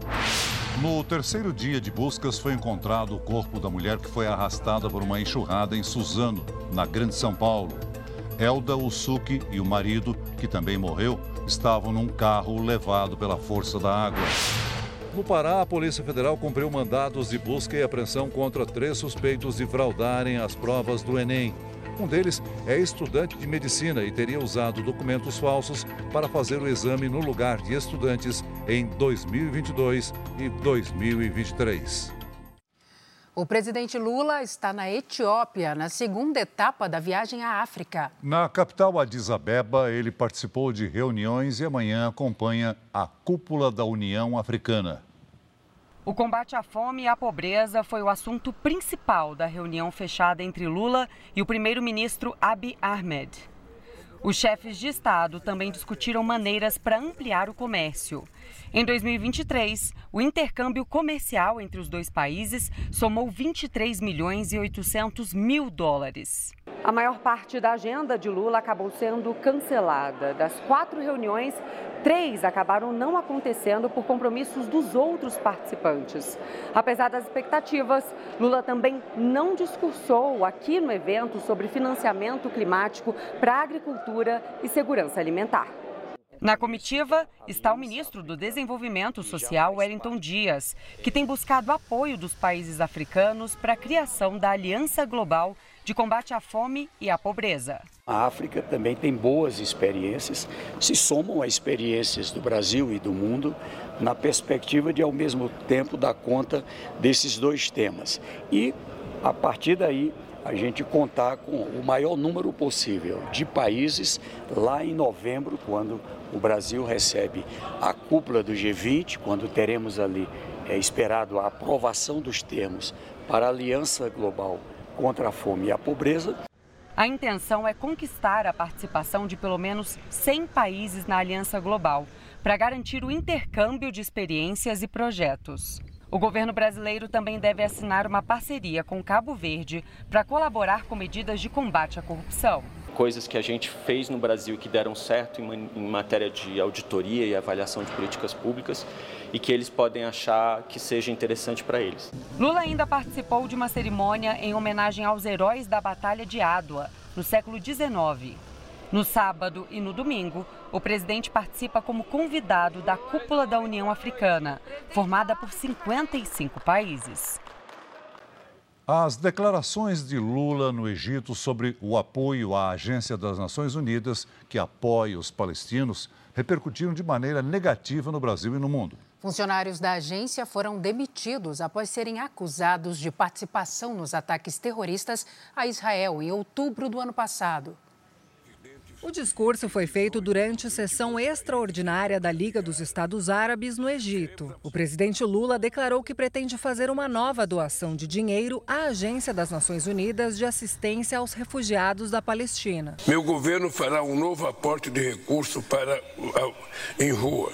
No terceiro dia de buscas, foi encontrado o corpo da mulher que foi arrastada por uma enxurrada em Suzano, na Grande São Paulo. Elda Usuki e o marido, que também morreu, estavam num carro levado pela força da água. No Pará, a Polícia Federal cumpriu mandados de busca e apreensão contra três suspeitos de fraudarem as provas do Enem. Um deles é estudante de medicina e teria usado documentos falsos para fazer o exame no lugar de estudantes em 2022 e 2023. O presidente Lula está na Etiópia, na segunda etapa da viagem à África. Na capital Addis Abeba, ele participou de reuniões e amanhã acompanha a cúpula da União Africana. O combate à fome e à pobreza foi o assunto principal da reunião fechada entre Lula e o primeiro-ministro Abiy Ahmed. Os chefes de Estado também discutiram maneiras para ampliar o comércio. Em 2023, o intercâmbio comercial entre os dois países somou 23 milhões e 800 mil dólares. A maior parte da agenda de Lula acabou sendo cancelada. Das quatro reuniões, três acabaram não acontecendo por compromissos dos outros participantes. Apesar das expectativas, Lula também não discursou aqui no evento sobre financiamento climático para agricultura e segurança alimentar. Na comitiva está o ministro do Desenvolvimento Social, Wellington Dias, que tem buscado apoio dos países africanos para a criação da Aliança Global de combate à fome e à pobreza. A África também tem boas experiências, se somam a experiências do Brasil e do mundo na perspectiva de, ao mesmo tempo, dar conta desses dois temas. E, a partir daí, a gente contar com o maior número possível de países lá em novembro, quando o Brasil recebe a cúpula do G20, quando teremos ali é, esperado a aprovação dos termos para a Aliança Global contra a fome e a pobreza. A intenção é conquistar a participação de pelo menos 100 países na Aliança Global, para garantir o intercâmbio de experiências e projetos. O governo brasileiro também deve assinar uma parceria com Cabo Verde para colaborar com medidas de combate à corrupção coisas que a gente fez no Brasil que deram certo em matéria de auditoria e avaliação de políticas públicas e que eles podem achar que seja interessante para eles. Lula ainda participou de uma cerimônia em homenagem aos heróis da Batalha de Adwa, no século XIX. No sábado e no domingo, o presidente participa como convidado da Cúpula da União Africana, formada por 55 países. As declarações de Lula no Egito sobre o apoio à Agência das Nações Unidas, que apoia os palestinos, repercutiram de maneira negativa no Brasil e no mundo. Funcionários da agência foram demitidos após serem acusados de participação nos ataques terroristas a Israel em outubro do ano passado. O discurso foi feito durante sessão extraordinária da Liga dos Estados Árabes no Egito. O presidente Lula declarou que pretende fazer uma nova doação de dinheiro à Agência das Nações Unidas de Assistência aos Refugiados da Palestina. Meu governo fará um novo aporte de recursos para em rua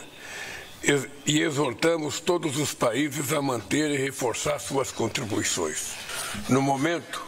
e exortamos todos os países a manter e reforçar suas contribuições. No momento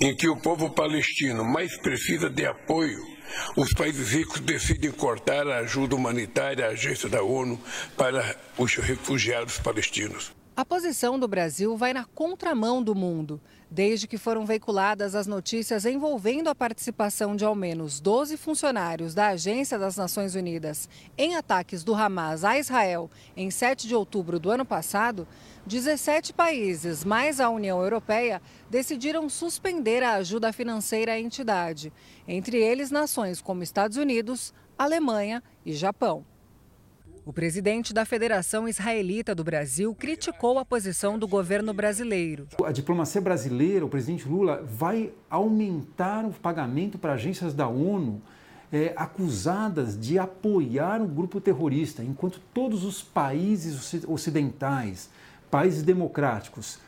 em que o povo palestino mais precisa de apoio os países ricos decidem cortar a ajuda humanitária à agência da ONU para os refugiados palestinos. A posição do Brasil vai na contramão do mundo. Desde que foram veiculadas as notícias envolvendo a participação de ao menos 12 funcionários da Agência das Nações Unidas em ataques do Hamas a Israel em 7 de outubro do ano passado, 17 países, mais a União Europeia, decidiram suspender a ajuda financeira à entidade, entre eles nações como Estados Unidos, Alemanha e Japão. O presidente da Federação Israelita do Brasil criticou a posição do governo brasileiro. A diplomacia brasileira, o presidente Lula, vai aumentar o pagamento para agências da ONU é, acusadas de apoiar o grupo terrorista, enquanto todos os países ocidentais, países democráticos,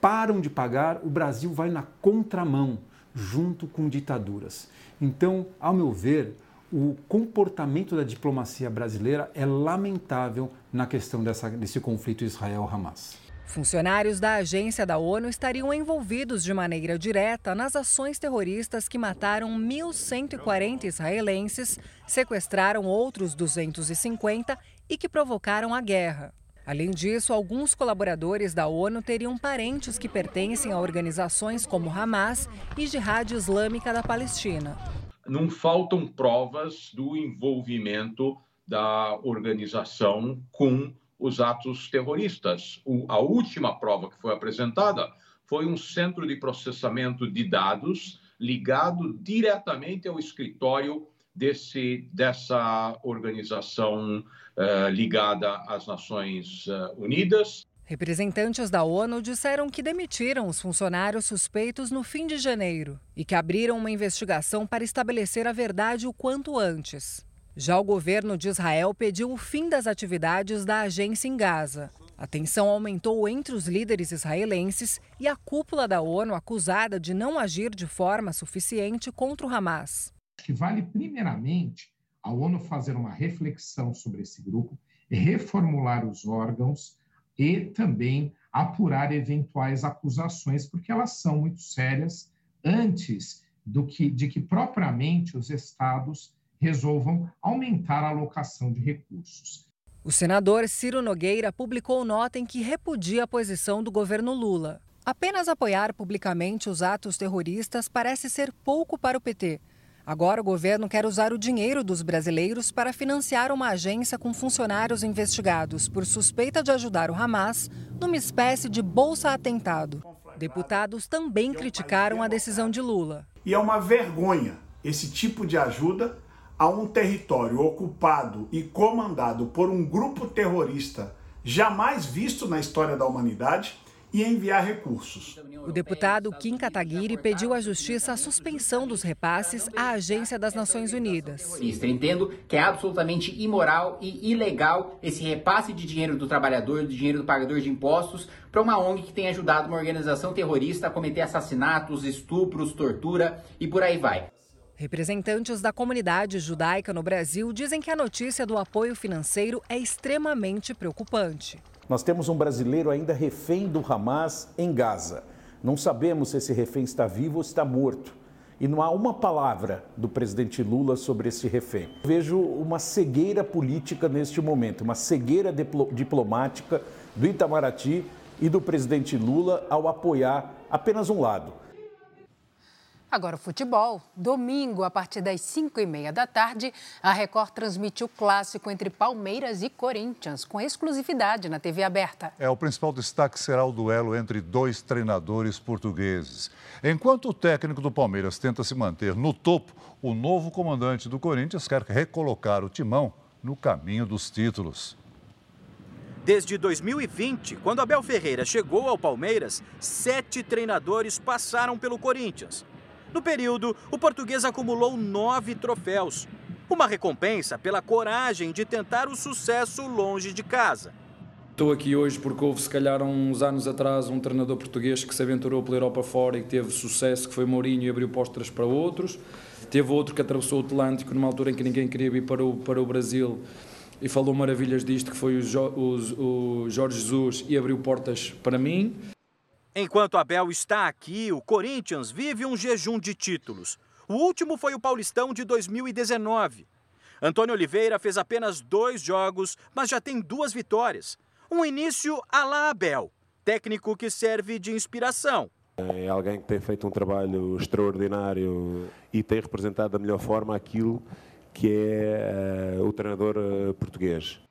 param de pagar, o Brasil vai na contramão, junto com ditaduras. Então, ao meu ver, o comportamento da diplomacia brasileira é lamentável na questão dessa, desse conflito Israel-Hamas. Funcionários da agência da ONU estariam envolvidos de maneira direta nas ações terroristas que mataram 1.140 israelenses, sequestraram outros 250 e que provocaram a guerra. Além disso, alguns colaboradores da ONU teriam parentes que pertencem a organizações como Hamas e Jihad Islâmica da Palestina não faltam provas do envolvimento da organização com os atos terroristas. O, a última prova que foi apresentada foi um centro de processamento de dados ligado diretamente ao escritório desse, dessa organização uh, ligada às Nações uh, Unidas. Representantes da ONU disseram que demitiram os funcionários suspeitos no fim de janeiro e que abriram uma investigação para estabelecer a verdade o quanto antes. Já o governo de Israel pediu o fim das atividades da agência em Gaza. A tensão aumentou entre os líderes israelenses e a cúpula da ONU acusada de não agir de forma suficiente contra o Hamas. Que vale primeiramente a ONU fazer uma reflexão sobre esse grupo, reformular os órgãos e também apurar eventuais acusações, porque elas são muito sérias antes do que, de que propriamente os estados resolvam aumentar a alocação de recursos. O senador Ciro Nogueira publicou nota em que repudia a posição do governo Lula. Apenas apoiar publicamente os atos terroristas parece ser pouco para o PT. Agora, o governo quer usar o dinheiro dos brasileiros para financiar uma agência com funcionários investigados por suspeita de ajudar o Hamas numa espécie de bolsa-atentado. Deputados também criticaram a decisão de Lula. E é uma vergonha esse tipo de ajuda a um território ocupado e comandado por um grupo terrorista jamais visto na história da humanidade e enviar recursos. O deputado Kim Kataguiri pediu à Justiça a suspensão dos repasses à Agência das Nações Unidas. Ministro, entendo que é absolutamente imoral e ilegal esse repasse de dinheiro do trabalhador, do dinheiro do pagador de impostos, para uma ONG que tem ajudado uma organização terrorista a cometer assassinatos, estupros, tortura e por aí vai. Representantes da comunidade judaica no Brasil dizem que a notícia do apoio financeiro é extremamente preocupante. Nós temos um brasileiro ainda refém do Hamas em Gaza. Não sabemos se esse refém está vivo ou está morto. E não há uma palavra do presidente Lula sobre esse refém. Vejo uma cegueira política neste momento, uma cegueira diplomática do Itamaraty e do presidente Lula ao apoiar apenas um lado. Agora o futebol. Domingo, a partir das 5 e meia da tarde, a Record transmite o clássico entre Palmeiras e Corinthians, com exclusividade na TV aberta. É, o principal destaque será o duelo entre dois treinadores portugueses. Enquanto o técnico do Palmeiras tenta se manter no topo, o novo comandante do Corinthians quer recolocar o timão no caminho dos títulos. Desde 2020, quando Abel Ferreira chegou ao Palmeiras, sete treinadores passaram pelo Corinthians. No período, o português acumulou nove troféus. Uma recompensa pela coragem de tentar o sucesso longe de casa. Estou aqui hoje porque houve, se calhar, uns anos atrás, um treinador português que se aventurou pela Europa fora e que teve sucesso, que foi Mourinho e abriu postas para outros. Teve outro que atravessou o Atlântico numa altura em que ninguém queria vir para o, para o Brasil e falou maravilhas disto, que foi o, jo, o, o Jorge Jesus e abriu portas para mim. Enquanto Abel está aqui, o Corinthians vive um jejum de títulos. O último foi o Paulistão de 2019. Antônio Oliveira fez apenas dois jogos, mas já tem duas vitórias. Um início à la Abel, técnico que serve de inspiração. É alguém que tem feito um trabalho extraordinário e tem representado da melhor forma aquilo que é uh, o treinador uh, português.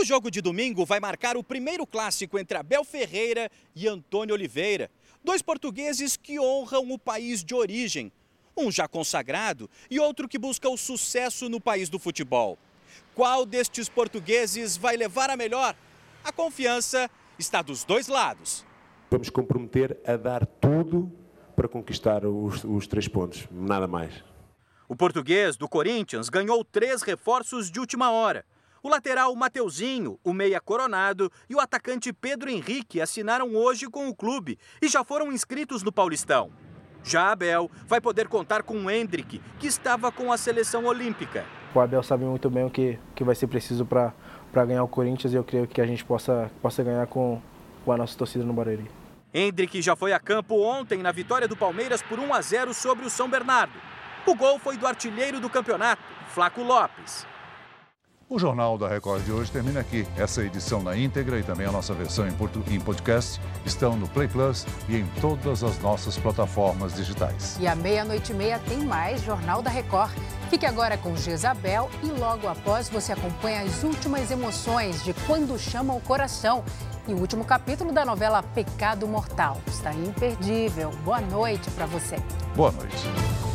O jogo de domingo vai marcar o primeiro clássico entre Abel Ferreira e Antônio Oliveira, dois portugueses que honram o país de origem, um já consagrado e outro que busca o sucesso no país do futebol. Qual destes portugueses vai levar a melhor? A confiança está dos dois lados. Vamos comprometer a dar tudo para conquistar os, os três pontos, nada mais. O português do Corinthians ganhou três reforços de última hora. O lateral Mateuzinho, o meia Coronado e o atacante Pedro Henrique assinaram hoje com o clube e já foram inscritos no Paulistão. Já Abel vai poder contar com o Hendrick, que estava com a seleção olímpica. O Abel sabe muito bem o que, que vai ser preciso para ganhar o Corinthians e eu creio que a gente possa, possa ganhar com, com a nossa torcida no Barueri. Hendrick já foi a campo ontem na vitória do Palmeiras por 1 a 0 sobre o São Bernardo. O gol foi do artilheiro do campeonato, Flaco Lopes. O Jornal da Record de hoje termina aqui. Essa edição na íntegra e também a nossa versão em podcast estão no Play Plus e em todas as nossas plataformas digitais. E à meia-noite e meia tem mais Jornal da Record. Fique agora com Jezabel e logo após você acompanha as últimas emoções de Quando Chama o Coração e o último capítulo da novela Pecado Mortal. Está imperdível. Boa noite para você. Boa noite.